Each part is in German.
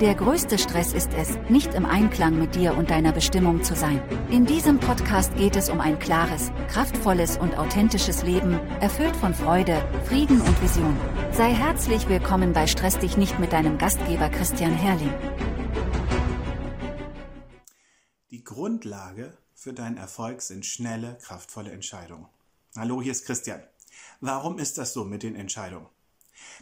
Der größte Stress ist es, nicht im Einklang mit dir und deiner Bestimmung zu sein. In diesem Podcast geht es um ein klares, kraftvolles und authentisches Leben, erfüllt von Freude, Frieden und Vision. Sei herzlich willkommen bei Stress dich nicht mit deinem Gastgeber Christian Herrling. Die Grundlage für deinen Erfolg sind schnelle, kraftvolle Entscheidungen. Hallo, hier ist Christian. Warum ist das so mit den Entscheidungen?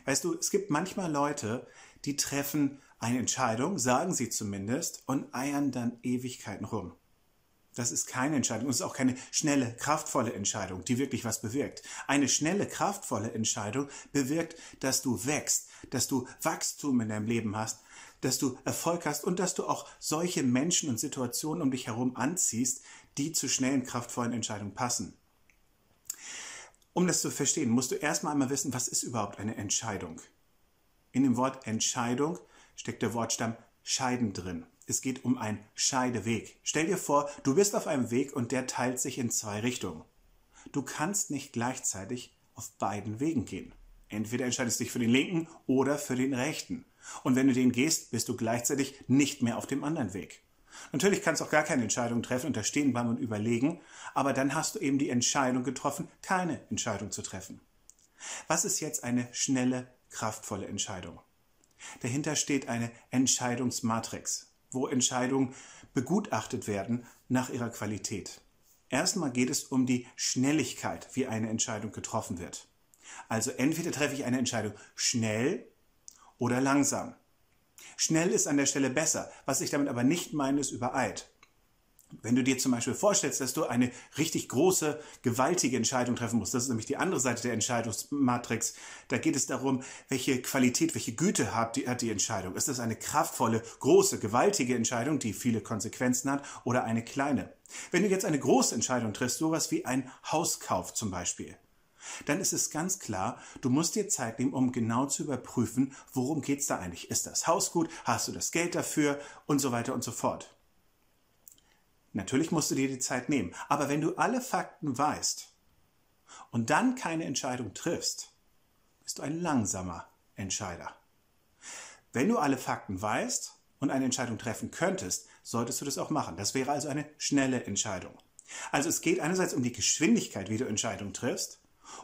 Weißt du, es gibt manchmal Leute, die treffen eine Entscheidung, sagen sie zumindest, und eiern dann Ewigkeiten rum. Das ist keine Entscheidung. Es ist auch keine schnelle, kraftvolle Entscheidung, die wirklich was bewirkt. Eine schnelle, kraftvolle Entscheidung bewirkt, dass du wächst, dass du Wachstum in deinem Leben hast, dass du Erfolg hast und dass du auch solche Menschen und Situationen um dich herum anziehst, die zu schnellen, kraftvollen Entscheidungen passen. Um das zu verstehen, musst du erstmal einmal wissen, was ist überhaupt eine Entscheidung. In dem Wort Entscheidung steckt der Wortstamm scheiden drin. Es geht um einen Scheideweg. Stell dir vor, du bist auf einem Weg und der teilt sich in zwei Richtungen. Du kannst nicht gleichzeitig auf beiden Wegen gehen. Entweder entscheidest du dich für den linken oder für den rechten. Und wenn du den gehst, bist du gleichzeitig nicht mehr auf dem anderen Weg. Natürlich kannst du auch gar keine Entscheidung treffen und da stehen bleiben und überlegen, aber dann hast du eben die Entscheidung getroffen, keine Entscheidung zu treffen. Was ist jetzt eine schnelle, kraftvolle Entscheidung? Dahinter steht eine Entscheidungsmatrix, wo Entscheidungen begutachtet werden nach ihrer Qualität. Erstmal geht es um die Schnelligkeit, wie eine Entscheidung getroffen wird. Also entweder treffe ich eine Entscheidung schnell oder langsam. Schnell ist an der Stelle besser. Was ich damit aber nicht meine, ist übereilt. Wenn du dir zum Beispiel vorstellst, dass du eine richtig große, gewaltige Entscheidung treffen musst, das ist nämlich die andere Seite der Entscheidungsmatrix, da geht es darum, welche Qualität, welche Güte hat die, hat die Entscheidung. Ist das eine kraftvolle, große, gewaltige Entscheidung, die viele Konsequenzen hat, oder eine kleine? Wenn du jetzt eine große Entscheidung triffst, sowas wie ein Hauskauf zum Beispiel, dann ist es ganz klar, du musst dir Zeit nehmen, um genau zu überprüfen, worum geht es da eigentlich. Ist das Haus gut? Hast du das Geld dafür? Und so weiter und so fort. Natürlich musst du dir die Zeit nehmen. Aber wenn du alle Fakten weißt und dann keine Entscheidung triffst, bist du ein langsamer Entscheider. Wenn du alle Fakten weißt und eine Entscheidung treffen könntest, solltest du das auch machen. Das wäre also eine schnelle Entscheidung. Also es geht einerseits um die Geschwindigkeit, wie du Entscheidungen triffst,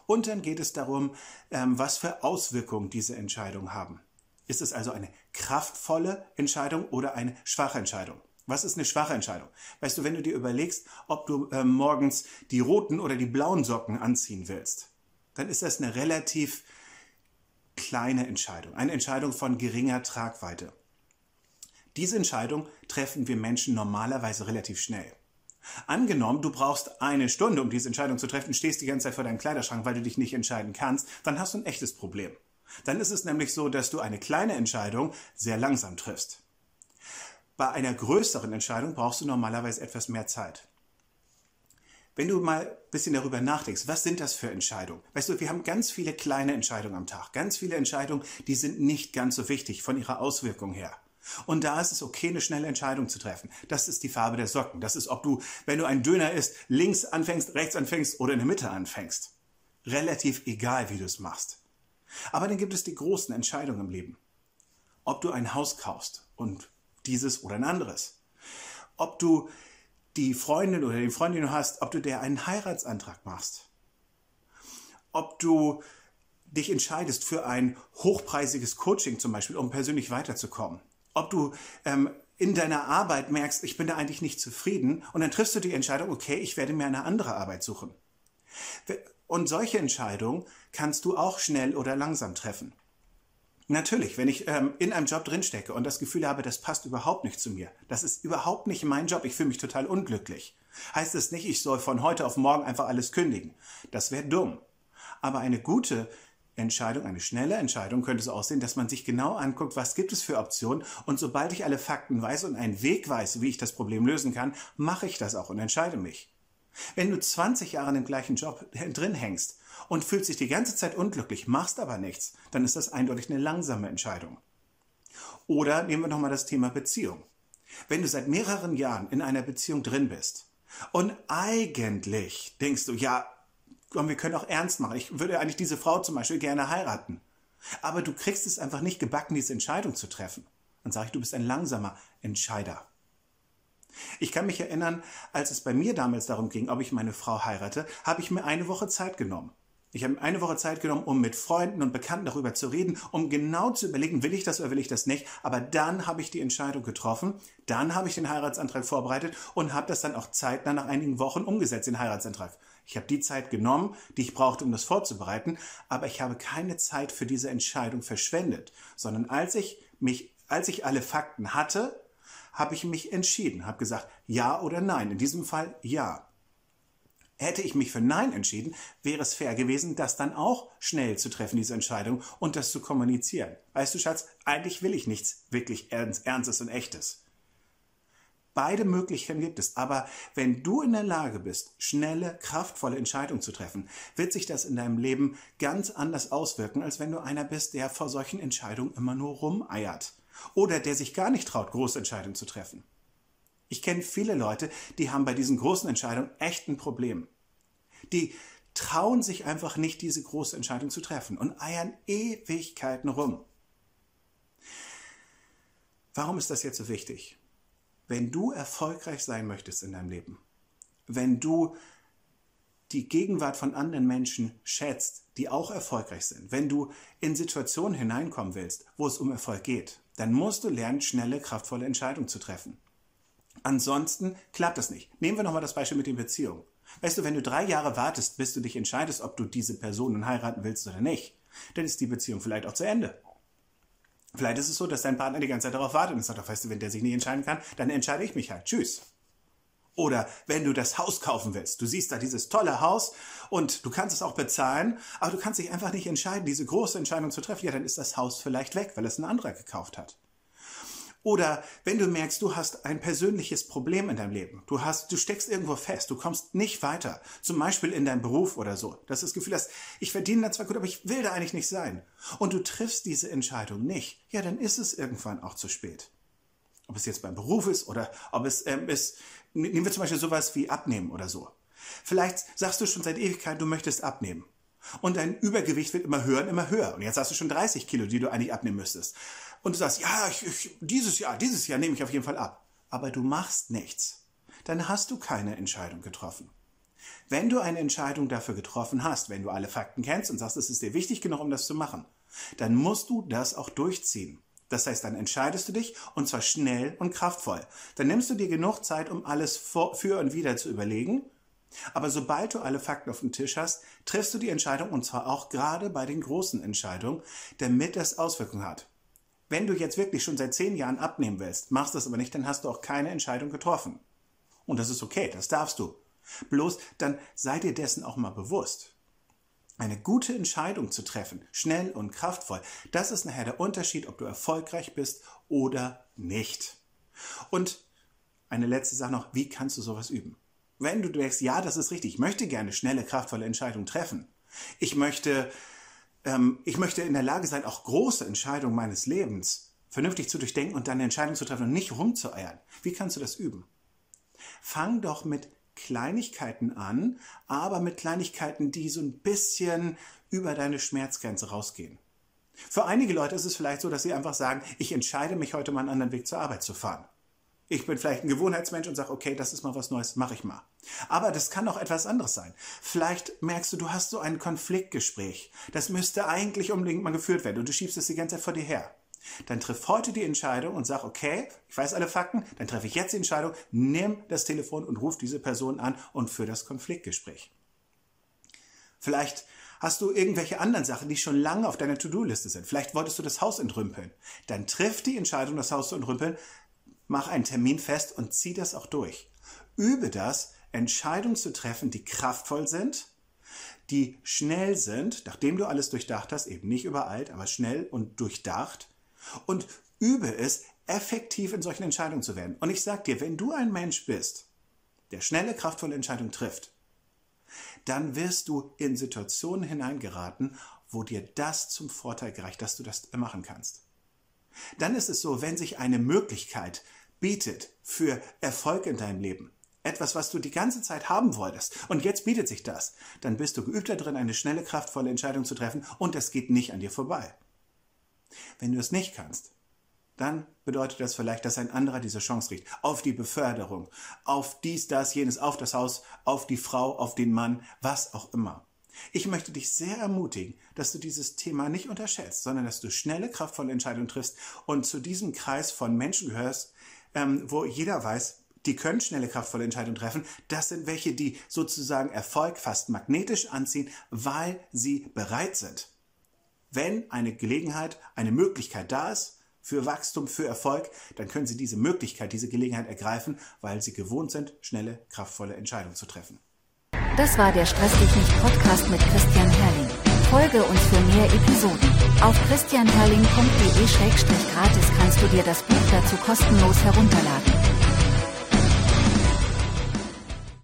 und dann geht es darum, ähm, was für Auswirkungen diese Entscheidungen haben. Ist es also eine kraftvolle Entscheidung oder eine schwache Entscheidung? Was ist eine schwache Entscheidung? Weißt du, wenn du dir überlegst, ob du äh, morgens die roten oder die blauen Socken anziehen willst, dann ist das eine relativ kleine Entscheidung, eine Entscheidung von geringer Tragweite. Diese Entscheidung treffen wir Menschen normalerweise relativ schnell. Angenommen, du brauchst eine Stunde, um diese Entscheidung zu treffen, stehst die ganze Zeit vor deinem Kleiderschrank, weil du dich nicht entscheiden kannst, dann hast du ein echtes Problem. Dann ist es nämlich so, dass du eine kleine Entscheidung sehr langsam triffst. Bei einer größeren Entscheidung brauchst du normalerweise etwas mehr Zeit. Wenn du mal ein bisschen darüber nachdenkst, was sind das für Entscheidungen? Weißt du, wir haben ganz viele kleine Entscheidungen am Tag. Ganz viele Entscheidungen, die sind nicht ganz so wichtig von ihrer Auswirkung her. Und da ist es okay, eine schnelle Entscheidung zu treffen. Das ist die Farbe der Socken. Das ist, ob du, wenn du einen Döner isst, links anfängst, rechts anfängst oder in der Mitte anfängst. Relativ egal, wie du es machst. Aber dann gibt es die großen Entscheidungen im Leben. Ob du ein Haus kaufst und dieses oder ein anderes. Ob du die Freundin oder den Freund, den du hast, ob du der einen Heiratsantrag machst. Ob du dich entscheidest für ein hochpreisiges Coaching zum Beispiel, um persönlich weiterzukommen ob du ähm, in deiner Arbeit merkst, ich bin da eigentlich nicht zufrieden und dann triffst du die Entscheidung, okay, ich werde mir eine andere Arbeit suchen. Und solche Entscheidungen kannst du auch schnell oder langsam treffen. Natürlich, wenn ich ähm, in einem Job drinstecke und das Gefühl habe, das passt überhaupt nicht zu mir, das ist überhaupt nicht mein Job, ich fühle mich total unglücklich, heißt es nicht, ich soll von heute auf morgen einfach alles kündigen. Das wäre dumm. Aber eine gute Entscheidung, eine schnelle Entscheidung könnte so aussehen, dass man sich genau anguckt, was gibt es für Optionen und sobald ich alle Fakten weiß und einen Weg weiß, wie ich das Problem lösen kann, mache ich das auch und entscheide mich. Wenn du 20 Jahre in dem gleichen Job drin hängst und fühlst dich die ganze Zeit unglücklich, machst aber nichts, dann ist das eindeutig eine langsame Entscheidung. Oder nehmen wir nochmal das Thema Beziehung. Wenn du seit mehreren Jahren in einer Beziehung drin bist und eigentlich denkst du, ja, komm, wir können auch ernst machen. Ich würde eigentlich diese Frau zum Beispiel gerne heiraten. Aber du kriegst es einfach nicht gebacken, diese Entscheidung zu treffen. Dann sage ich, du bist ein langsamer Entscheider. Ich kann mich erinnern, als es bei mir damals darum ging, ob ich meine Frau heirate, habe ich mir eine Woche Zeit genommen. Ich habe eine Woche Zeit genommen, um mit Freunden und Bekannten darüber zu reden, um genau zu überlegen, will ich das oder will ich das nicht. Aber dann habe ich die Entscheidung getroffen, dann habe ich den Heiratsantrag vorbereitet und habe das dann auch zeitnah nach einigen Wochen umgesetzt, den Heiratsantrag. Ich habe die Zeit genommen, die ich brauchte, um das vorzubereiten, aber ich habe keine Zeit für diese Entscheidung verschwendet, sondern als ich mich, als ich alle Fakten hatte, habe ich mich entschieden, habe gesagt, ja oder nein. In diesem Fall ja. Hätte ich mich für Nein entschieden, wäre es fair gewesen, das dann auch schnell zu treffen, diese Entscheidung, und das zu kommunizieren. Weißt du, Schatz, eigentlich will ich nichts wirklich Ernstes und Echtes. Beide Möglichkeiten gibt es, aber wenn du in der Lage bist, schnelle, kraftvolle Entscheidungen zu treffen, wird sich das in deinem Leben ganz anders auswirken, als wenn du einer bist, der vor solchen Entscheidungen immer nur rumeiert oder der sich gar nicht traut, große Entscheidungen zu treffen. Ich kenne viele Leute, die haben bei diesen großen Entscheidungen echt ein Problem. Die trauen sich einfach nicht, diese große Entscheidung zu treffen und eiern Ewigkeiten rum. Warum ist das jetzt so wichtig? Wenn du erfolgreich sein möchtest in deinem Leben, wenn du die Gegenwart von anderen Menschen schätzt, die auch erfolgreich sind, wenn du in Situationen hineinkommen willst, wo es um Erfolg geht, dann musst du lernen, schnelle, kraftvolle Entscheidungen zu treffen. Ansonsten klappt das nicht. Nehmen wir nochmal das Beispiel mit den Beziehungen. Weißt du, wenn du drei Jahre wartest, bis du dich entscheidest, ob du diese Person heiraten willst oder nicht, dann ist die Beziehung vielleicht auch zu Ende. Vielleicht ist es so, dass dein Partner die ganze Zeit darauf wartet und sagt, weißt du, wenn der sich nicht entscheiden kann, dann entscheide ich mich halt. Tschüss. Oder wenn du das Haus kaufen willst, du siehst da dieses tolle Haus und du kannst es auch bezahlen, aber du kannst dich einfach nicht entscheiden, diese große Entscheidung zu treffen, ja, dann ist das Haus vielleicht weg, weil es ein anderer gekauft hat. Oder wenn du merkst, du hast ein persönliches Problem in deinem Leben, du hast, du steckst irgendwo fest, du kommst nicht weiter, zum Beispiel in deinem Beruf oder so, dass du das Gefühl hast, ich verdiene da zwar gut, aber ich will da eigentlich nicht sein. Und du triffst diese Entscheidung nicht, ja, dann ist es irgendwann auch zu spät. Ob es jetzt beim Beruf ist oder ob es ähm, ist, nehmen wir zum Beispiel sowas wie abnehmen oder so. Vielleicht sagst du schon seit Ewigkeit, du möchtest abnehmen. Und dein Übergewicht wird immer höher und immer höher. Und jetzt hast du schon 30 Kilo, die du eigentlich abnehmen müsstest. Und du sagst, ja, ich, ich, dieses Jahr, dieses Jahr nehme ich auf jeden Fall ab. Aber du machst nichts. Dann hast du keine Entscheidung getroffen. Wenn du eine Entscheidung dafür getroffen hast, wenn du alle Fakten kennst und sagst, es ist dir wichtig genug, um das zu machen, dann musst du das auch durchziehen. Das heißt, dann entscheidest du dich und zwar schnell und kraftvoll. Dann nimmst du dir genug Zeit, um alles für und wieder zu überlegen aber sobald du alle Fakten auf dem Tisch hast, triffst du die Entscheidung und zwar auch gerade bei den großen Entscheidungen, damit das Auswirkungen hat. Wenn du jetzt wirklich schon seit zehn Jahren abnehmen willst, machst das aber nicht, dann hast du auch keine Entscheidung getroffen. Und das ist okay, das darfst du. Bloß dann sei dir dessen auch mal bewusst. Eine gute Entscheidung zu treffen, schnell und kraftvoll, das ist nachher der Unterschied, ob du erfolgreich bist oder nicht. Und eine letzte Sache noch, wie kannst du sowas üben? Wenn du denkst, ja, das ist richtig, ich möchte gerne schnelle, kraftvolle Entscheidungen treffen. Ich möchte, ähm, ich möchte in der Lage sein, auch große Entscheidungen meines Lebens vernünftig zu durchdenken und dann eine Entscheidung zu treffen und nicht rumzueiern. Wie kannst du das üben? Fang doch mit Kleinigkeiten an, aber mit Kleinigkeiten, die so ein bisschen über deine Schmerzgrenze rausgehen. Für einige Leute ist es vielleicht so, dass sie einfach sagen, ich entscheide mich heute mal einen anderen Weg zur Arbeit zu fahren. Ich bin vielleicht ein Gewohnheitsmensch und sage, okay, das ist mal was Neues, mache ich mal. Aber das kann auch etwas anderes sein. Vielleicht merkst du, du hast so ein Konfliktgespräch. Das müsste eigentlich unbedingt mal geführt werden und du schiebst es die ganze Zeit vor dir her. Dann triff heute die Entscheidung und sag, okay, ich weiß alle Fakten, dann treffe ich jetzt die Entscheidung, nimm das Telefon und ruf diese Person an und führ das Konfliktgespräch. Vielleicht hast du irgendwelche anderen Sachen, die schon lange auf deiner To-Do-Liste sind. Vielleicht wolltest du das Haus entrümpeln. Dann triff die Entscheidung, das Haus zu entrümpeln, Mach einen Termin fest und zieh das auch durch. Übe das, Entscheidungen zu treffen, die kraftvoll sind, die schnell sind, nachdem du alles durchdacht hast, eben nicht übereilt, aber schnell und durchdacht. Und übe es, effektiv in solchen Entscheidungen zu werden. Und ich sag dir, wenn du ein Mensch bist, der schnelle, kraftvolle Entscheidungen trifft, dann wirst du in Situationen hineingeraten, wo dir das zum Vorteil gereicht, dass du das machen kannst. Dann ist es so, wenn sich eine Möglichkeit bietet für Erfolg in deinem Leben, etwas, was du die ganze Zeit haben wolltest, und jetzt bietet sich das, dann bist du geübt darin, eine schnelle, kraftvolle Entscheidung zu treffen, und das geht nicht an dir vorbei. Wenn du es nicht kannst, dann bedeutet das vielleicht, dass ein anderer diese Chance riecht. Auf die Beförderung, auf dies, das, jenes, auf das Haus, auf die Frau, auf den Mann, was auch immer. Ich möchte dich sehr ermutigen, dass du dieses Thema nicht unterschätzt, sondern dass du schnelle, kraftvolle Entscheidungen triffst und zu diesem Kreis von Menschen gehörst, ähm, wo jeder weiß, die können schnelle, kraftvolle Entscheidungen treffen. Das sind welche, die sozusagen Erfolg fast magnetisch anziehen, weil sie bereit sind. Wenn eine Gelegenheit, eine Möglichkeit da ist, für Wachstum, für Erfolg, dann können Sie diese Möglichkeit, diese Gelegenheit ergreifen, weil Sie gewohnt sind, schnelle, kraftvolle Entscheidungen zu treffen. Das war der Stress dich nicht Podcast mit Christian Herrling. Folge uns für mehr Episoden. Auf christianherrling.de-gratis kannst du dir das Buch dazu kostenlos herunterladen.